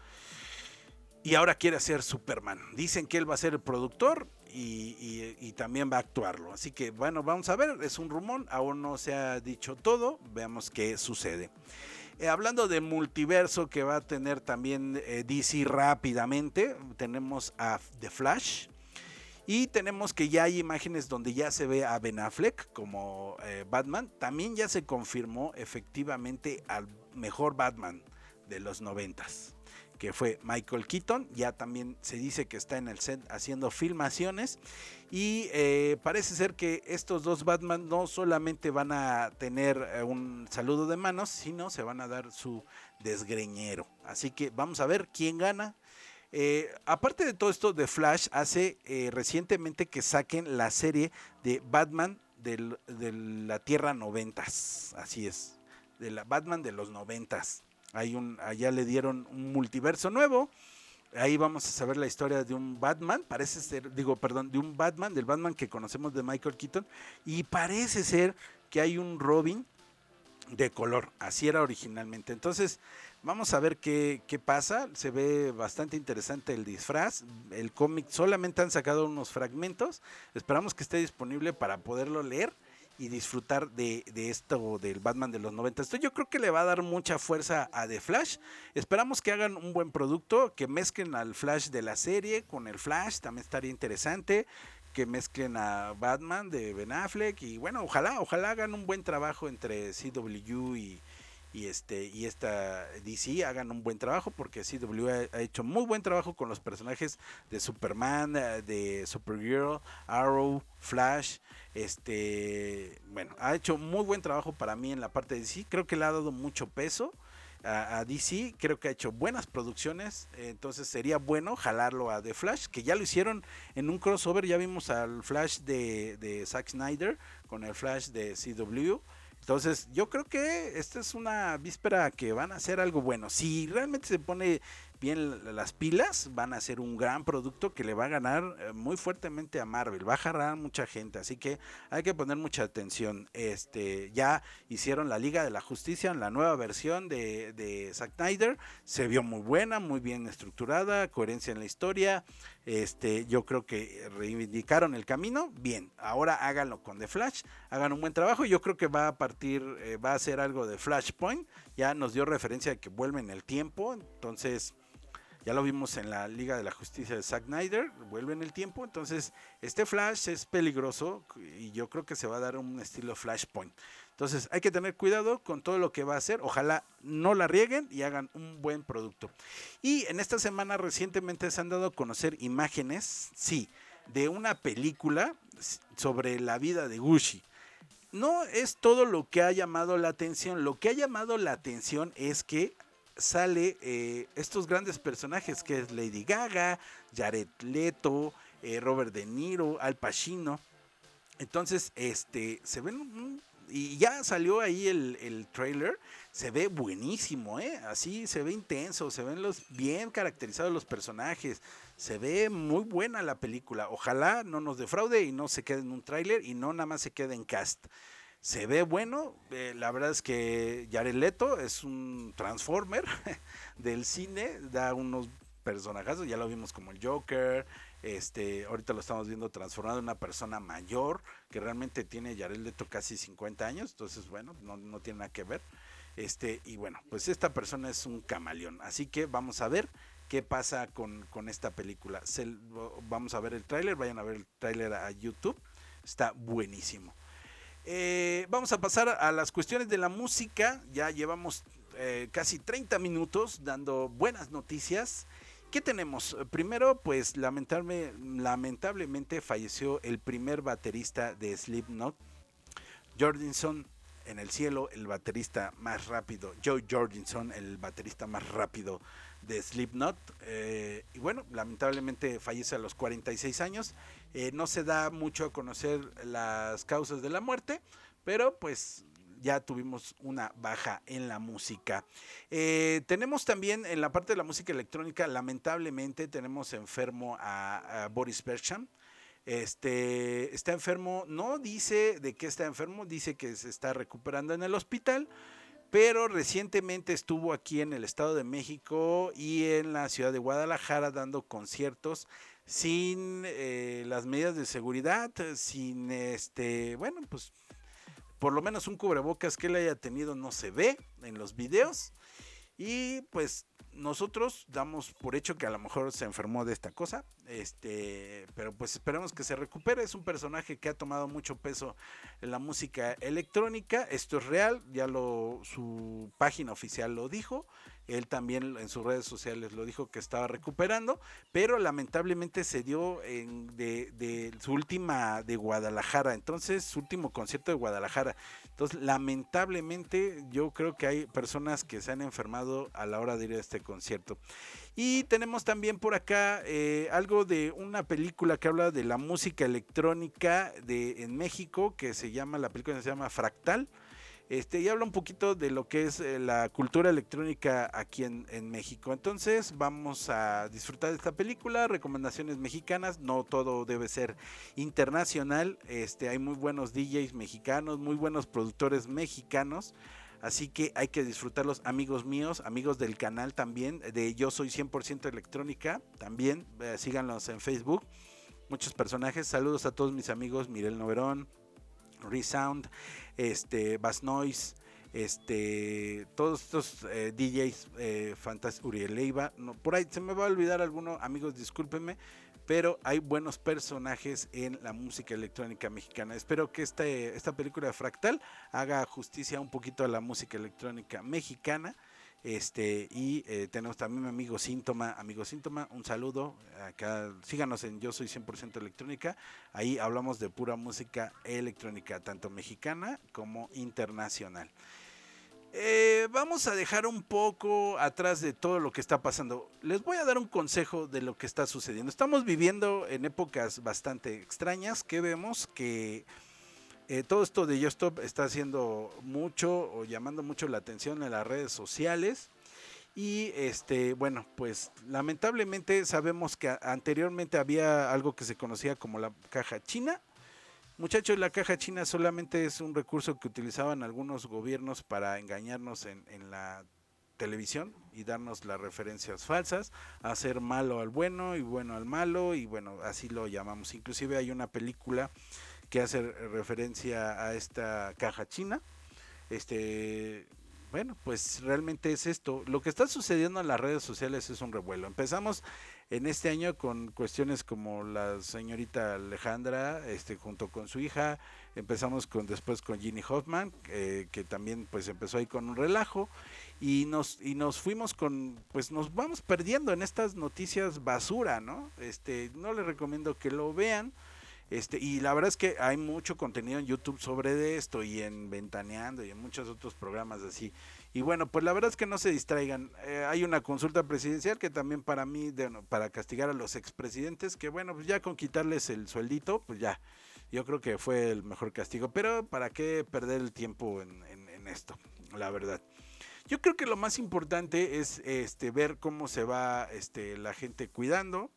A: Y ahora quiere ser Superman. Dicen que él va a ser el productor y, también va a actuarlo. Así que bueno, vamos a ver, es un rumor, aún no se ha dicho todo, veamos qué sucede. Eh, hablando de multiverso que va a tener también eh, DC rápidamente, tenemos a The Flash, y tenemos que ya hay imágenes donde ya se ve a Ben Affleck como eh, Batman. También ya se confirmó efectivamente al mejor Batman de los noventas que fue Michael Keaton. Ya también se dice que está en el set haciendo filmaciones. Y eh, parece ser que estos dos Batman no solamente van a tener eh, un saludo de manos, sino se van a dar su desgreñero. Así que vamos a ver quién gana. Eh, aparte de todo esto, The Flash hace eh, recientemente que saquen la serie de Batman de la Tierra noventas. Así es, de la Batman de los noventas. Hay un, allá le dieron un multiverso nuevo. Ahí vamos a saber la historia de un Batman, parece ser, digo, perdón, de un Batman, del Batman que conocemos de Michael Keaton, y parece ser que hay un Robin de color, así era originalmente. Entonces, Vamos a ver qué, pasa. Se ve bastante interesante el disfraz. El cómic solamente han sacado unos fragmentos. Esperamos que esté disponible para poderlo leer y disfrutar de, esto del Batman de los 90. Esto yo creo que le va a dar mucha fuerza a The Flash. Esperamos que hagan un buen producto, que mezclen al Flash de la serie con el Flash, también estaría interesante. Que mezclen a Batman de Ben Affleck y bueno, ojalá, ojalá hagan un buen trabajo entre CW y, y este y esta DC hagan un buen trabajo porque CW ha, hecho muy buen trabajo con los personajes de Superman, eh, de Supergirl, Arrow, Flash, este, bueno, ha hecho muy buen trabajo para mí en la parte de DC, creo que le ha dado mucho peso a, DC, creo que ha hecho buenas producciones, entonces sería bueno jalarlo a The Flash, que ya lo hicieron en un crossover, ya vimos al Flash de, de Zack Snyder con el Flash de CW entonces, yo creo que esta es una víspera que van a hacer algo bueno. Si realmente se pone bien las pilas, van a ser un gran producto que le va a ganar eh, muy fuertemente a Marvel, va a jalar mucha gente, así que hay que poner mucha atención. Este, ya hicieron la Liga de la Justicia, la nueva versión de, de Zack Snyder, se vio muy buena, muy bien estructurada, coherencia en la historia. Este, yo creo que reivindicaron el camino. Bien, ahora háganlo con The Flash, hagan un buen trabajo. Yo creo que va a partir, eh, va a ser algo de Flashpoint. Ya nos dio referencia de que vuelven el tiempo, entonces ya lo vimos en la Liga de la Justicia de Zack Snyder, vuelve en el tiempo. Entonces, este Flash es peligroso y yo creo que se va a dar un estilo Flashpoint. Entonces, hay que tener cuidado con todo lo que va a hacer. Ojalá no la rieguen y hagan un buen producto. Y en esta semana recientemente se han dado a conocer imágenes, sí, de una película sobre la vida de Gucci no es todo lo que ha llamado la atención. Lo que ha llamado la atención es que sale eh, estos grandes personajes que es Lady Gaga, Jared Leto, eh, Robert De Niro, Al Pacino. Entonces, este, se ven y ya salió ahí el, el, trailer, se ve buenísimo, ¿eh? Así se ve intenso, se ven los bien caracterizados los personajes, se ve muy buena la película. Ojalá no nos defraude y no se quede en un trailer y no nada más se quede en cast se ve bueno. Eh, la verdad es que Jared Leto es un transformer del cine, da unos personajes, ya lo vimos como el Joker, este, ahorita lo estamos viendo transformado en una persona mayor, que realmente tiene Jared Leto casi 50 años, entonces bueno, no, tiene nada que ver. Este, y bueno, pues esta persona es un camaleón, así que vamos a ver qué pasa con, con esta película. vamos a ver el tráiler, vayan a ver el tráiler a YouTube, está buenísimo. Eh, vamos a pasar a las cuestiones de la música. Ya llevamos eh, casi 30 minutos dando buenas noticias. ¿Qué tenemos? Primero, pues lamentable, lamentablemente falleció el primer baterista de Slipknot, Jordinson en el cielo, el baterista más rápido, Joe Jordinson, el baterista más rápido de Slipknot. Eh, y bueno, lamentablemente fallece a los 46 años. Eh, no se da mucho a conocer las causas de la muerte, pero pues ya tuvimos una baja en la música. Eh, tenemos también en la parte de la música electrónica, lamentablemente tenemos enfermo a, Boris Bersham. Este está enfermo, no dice de qué está enfermo, dice que se está recuperando en el hospital, pero recientemente estuvo aquí en el Estado de México y en la ciudad de Guadalajara dando conciertos sin eh, las medidas de seguridad, sin este, bueno, pues por lo menos un cubrebocas que él haya tenido no se ve en los videos. Y pues nosotros damos por hecho que a lo mejor se enfermó de esta cosa, este, pero pues esperemos que se recupere. Es un personaje que ha tomado mucho peso en la música electrónica. Esto es real, ya lo su página oficial lo dijo. Él también en sus redes sociales lo dijo que estaba recuperando, pero lamentablemente se dio en, de, su última de Guadalajara, entonces su último concierto de Guadalajara. Entonces, lamentablemente yo creo que hay personas que se han enfermado a la hora de ir a este concierto. Y tenemos también por acá eh, algo de una película que habla de la música electrónica de, en México, que se llama, la película se llama Fractal. Este, y habla un poquito de lo que es eh, la cultura electrónica aquí en, México. Entonces vamos a disfrutar de esta película, recomendaciones mexicanas, no todo debe ser internacional, este, hay muy buenos DJs mexicanos, muy buenos productores mexicanos. Así que hay que disfrutarlos, amigos míos, amigos del canal también, de Yo Soy 100% Electrónica, también eh, síganlos en Facebook. Muchos personajes, saludos a todos mis amigos, Mirel Noverón, Resound, este, Bass Noise, este, todos estos eh, DJs eh, Uriel Leiva, no, por ahí se me va a olvidar alguno, amigos, discúlpenme, pero hay buenos personajes en la música electrónica mexicana. Espero que este, esta película Fractal haga justicia un poquito a la música electrónica mexicana este, y eh, tenemos también mi amigo Síntoma, amigo Síntoma, un saludo. Acá, síganos en Yo Soy 100% Electrónica. Ahí hablamos de pura música electrónica, tanto mexicana como internacional. Eh, vamos a dejar un poco atrás de todo lo que está pasando. Les voy a dar un consejo de lo que está sucediendo. Estamos viviendo en épocas bastante extrañas que vemos que eh, todo esto de YoStop está haciendo mucho o llamando mucho la atención en las redes sociales. Y este, bueno, pues lamentablemente sabemos que anteriormente había algo que se conocía como la caja china. Muchachos, la caja china solamente es un recurso que utilizaban algunos gobiernos para engañarnos en, en la televisión y darnos las referencias falsas, hacer malo al bueno y bueno al malo y bueno, así lo llamamos. Inclusive hay una película que hace referencia a esta caja china. Este, bueno, pues realmente es esto. Lo que está sucediendo en las redes sociales es un revuelo. Empezamos en este año con cuestiones como la señorita Alejandra, este, junto con su hija. Empezamos con después con Ginny Hoffman, eh, que también pues empezó ahí con un relajo y nos y nos fuimos con pues nos vamos perdiendo en estas noticias basura, ¿no? Este, no les recomiendo que lo vean este, y la verdad es que hay mucho contenido en YouTube sobre esto y en Ventaneando y en muchos otros programas así. Y bueno, pues la verdad es que no se distraigan. Eh, hay una consulta presidencial que también para mí, para castigar a los expresidentes, que bueno, pues ya con quitarles el sueldito, pues ya, yo creo que fue el mejor castigo. Pero ¿para qué perder el tiempo en, en esto? La verdad. Yo creo que lo más importante es este, ver cómo se va este, la gente cuidando,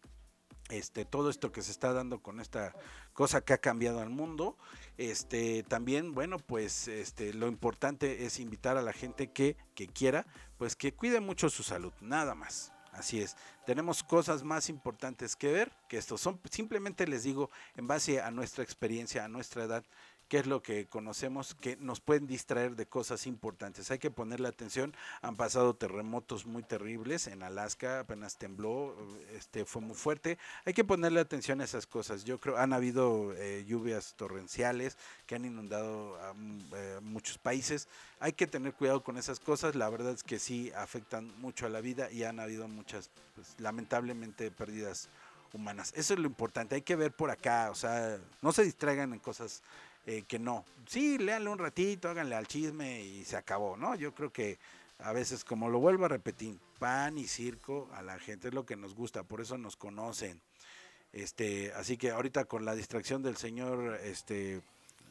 A: este, todo esto que se está dando con esta cosa que ha cambiado al mundo. Este, también, bueno, pues este, lo importante es invitar a la gente que, quiera, pues que cuide mucho su salud, nada más. Así es, tenemos cosas más importantes que ver que esto. Son, simplemente les digo, en base a nuestra experiencia, a nuestra edad, que es lo que conocemos, que nos pueden distraer de cosas importantes. Hay que ponerle atención. Han pasado terremotos muy terribles en Alaska, apenas tembló, este fue muy fuerte. Hay que ponerle atención a esas cosas. Yo creo han habido eh, lluvias torrenciales que han inundado a eh, muchos países. Hay que tener cuidado con esas cosas. La verdad es que sí afectan mucho a la vida y han habido muchas, pues, lamentablemente, pérdidas humanas. Eso es lo importante. Hay que ver por acá, o sea, no se distraigan en cosas eh, que no. Sí, léanle un ratito, háganle al chisme y se acabó, ¿no? Yo creo que a veces, como lo vuelvo a repetir, pan y circo a la gente es lo que nos gusta, por eso nos conocen. Este, así que ahorita con la distracción del señor, este,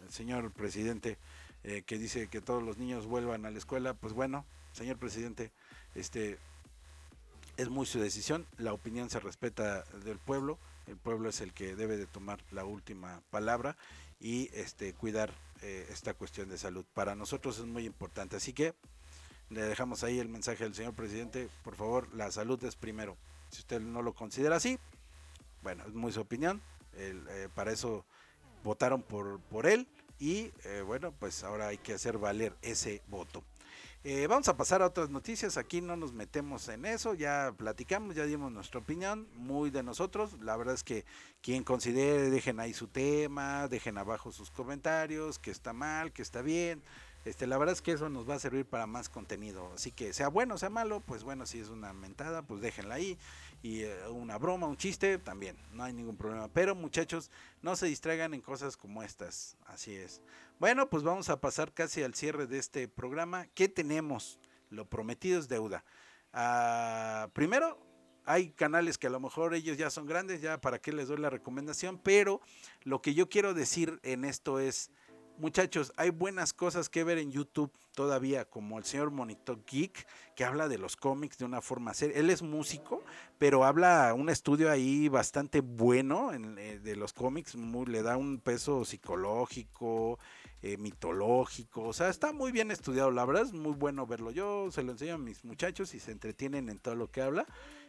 A: el señor presidente, eh, que dice que todos los niños vuelvan a la escuela, pues bueno, señor presidente, este, es muy su decisión, la opinión se respeta del pueblo, el pueblo es el que debe de tomar la última palabra y este, cuidar eh, esta cuestión de salud. Para nosotros es muy importante. Así que le dejamos ahí el mensaje del señor presidente. Por favor, la salud es primero. Si usted no lo considera así, bueno, es muy su opinión. Eh, para eso votaron por, por él y eh, bueno, pues ahora hay que hacer valer ese voto. Eh, vamos a pasar a otras noticias, aquí no nos metemos en eso, ya platicamos, ya dimos nuestra opinión, muy de nosotros, la verdad es que quien considere, dejen ahí su tema, dejen abajo sus comentarios, que está mal, que está bien, este, la verdad es que eso nos va a servir para más contenido, así que sea bueno, sea malo, pues bueno, si es una mentada, pues déjenla ahí, y eh, una broma, un chiste, también, no hay ningún problema, pero muchachos, no se distraigan en cosas como estas, así es. Bueno, pues vamos a pasar casi al cierre de este programa. ¿Qué tenemos? Lo prometido es deuda. Ah, primero, hay canales que a lo mejor ellos ya son grandes, ya para qué les doy la recomendación, pero lo que yo quiero decir en esto es, muchachos, hay buenas cosas que ver en YouTube todavía, como el señor Monitor Geek, que habla de los cómics de una forma seria. Él es músico, pero habla un estudio ahí bastante bueno eh, de los cómics, le da un peso psicológico, eh, mitológico, o sea, está muy bien estudiado, la verdad es muy bueno verlo. Yo se lo enseño a mis muchachos y se entretienen en todo lo que habla.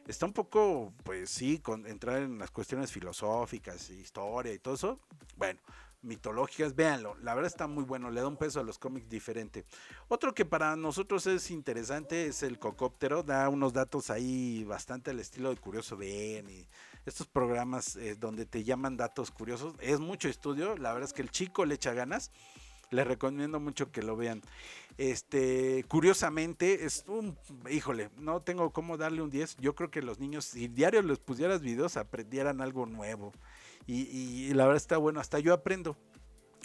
A: Está un poco, pues sí, con entrar en las cuestiones filosóficas, historia y todo eso. Bueno, mitológicas, véanlo, la verdad está muy bueno, le da un peso a los cómics diferente. Otro que para nosotros es interesante es el Cocóptero, da unos datos ahí bastante al estilo de Curioso Ben y estos programas eh, donde te llaman datos curiosos. Es mucho estudio, la verdad es que el chico le echa ganas. Les recomiendo mucho que lo vean. Este, curiosamente, es un, híjole, no tengo cómo darle un 10. Yo creo que los niños, si diario les pusieras videos, aprendieran algo nuevo. Y, la verdad está bueno, hasta yo aprendo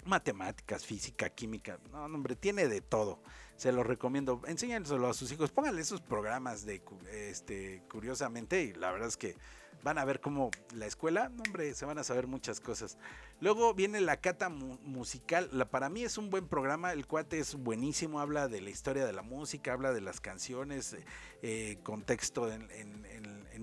A: matemáticas, física, química. No, hombre, tiene de todo. Se lo recomiendo. Enséñanselo a sus hijos. Pónganle esos programas de este curiosamente y la verdad es que van a ver cómo la escuela, hombre, se van a saber muchas cosas. Luego viene la cata musical, la, para mí es un buen programa, el cuate es buenísimo, habla de la historia de la música, habla de las canciones, eh, contexto en,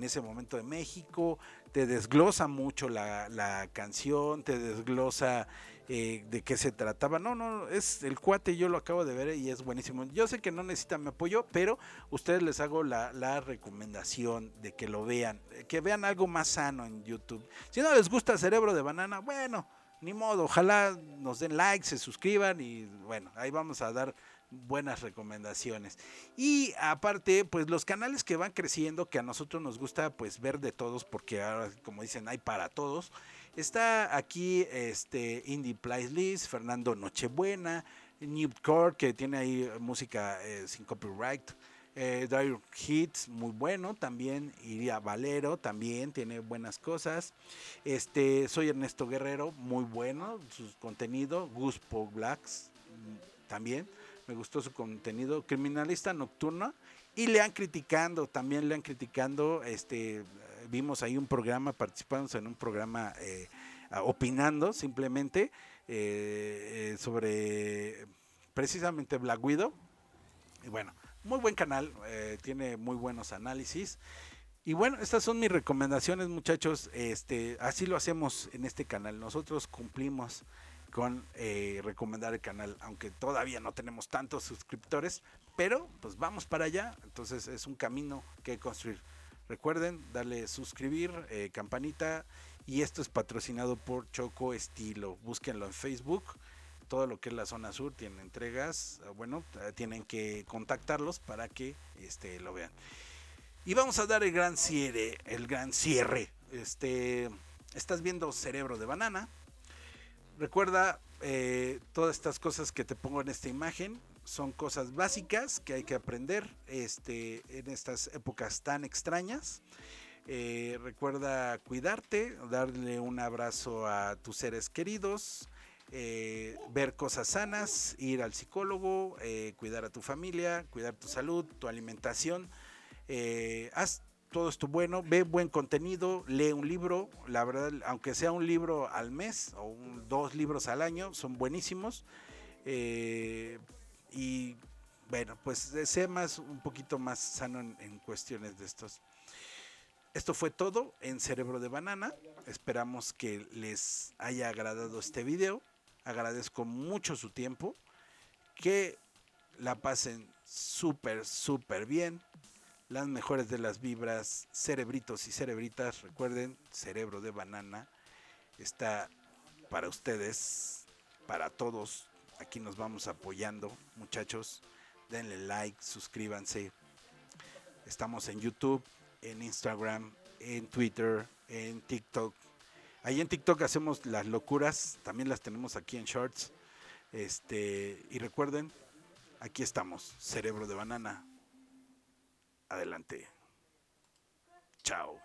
A: ese momento de México, te desglosa mucho la, la canción, te desglosa eh, de qué se trataba. No, no, es el cuate, yo lo acabo de ver y es buenísimo. Yo sé que no necesitan mi apoyo, pero ustedes les hago la, recomendación de que lo vean, que vean algo más sano en YouTube. Si no les gusta Cerebro de Banana, bueno, ni modo, ojalá nos den like, se suscriban y bueno, ahí vamos a dar buenas recomendaciones. Y aparte, pues los canales que van creciendo, que a nosotros nos gusta pues ver de todos, porque ahora, como dicen, hay para todos. Está aquí este Indie Playlist, Fernando Nochebuena, Newt Core, que tiene ahí música eh, sin copyright. Eh, Dire Hits, muy bueno. También Iría Valero, también tiene buenas cosas. Este, soy Ernesto Guerrero, muy bueno su contenido. Guspo Blacks, mm, también me gustó su contenido. Criminalista Nocturna. Y le han criticando, también le han criticando este vimos ahí un programa, participamos en un programa eh, opinando simplemente eh, eh, sobre precisamente Black Widow. Y bueno, muy buen canal, tiene muy buenos análisis. Y bueno, estas son mis recomendaciones, muchachos. Este, así lo hacemos en este canal. Nosotros cumplimos con recomendar el canal, aunque todavía no tenemos tantos suscriptores, pero pues vamos para allá. Entonces es un camino que construir. Recuerden darle suscribir, eh, campanita. Y esto es patrocinado por Choco Estilo. Búsquenlo en Facebook. todo lo que es la zona sur tiene entregas, ah, bueno, eh, tienen que contactarlos para que este, lo vean. Y vamos a dar el gran cierre, el gran cierre. Este, estás viendo Cerebro de Banana. Recuerda eh, todas estas cosas que te pongo en esta imagen son cosas básicas que hay que aprender este, en estas épocas tan extrañas. Eh, recuerda cuidarte, darle un abrazo a tus seres queridos, eh, ver cosas sanas, ir al psicólogo, cuidar a tu familia, cuidar tu salud, tu alimentación. haz todo esto bueno, ve buen contenido, lee un libro, la verdad, aunque sea un libro al mes o dos libros al año, son buenísimos. y bueno, pues sea más un poquito más sano en cuestiones de estos. Esto fue todo en Cerebro de Banana. Esperamos que les haya agradado este video. Agradezco mucho su tiempo. Que la pasen súper, súper bien. Las mejores de las vibras, cerebritos y cerebritas. Recuerden, Cerebro de Banana está para ustedes, para todos. Aquí nos vamos apoyando, muchachos. Denle like, suscríbanse. Estamos en YouTube en Instagram, en Twitter, en TikTok. Ahí en TikTok hacemos las locuras, también las tenemos aquí en Shorts. Este, y recuerden, aquí estamos, Cerebro de Banana. Adelante. Chao.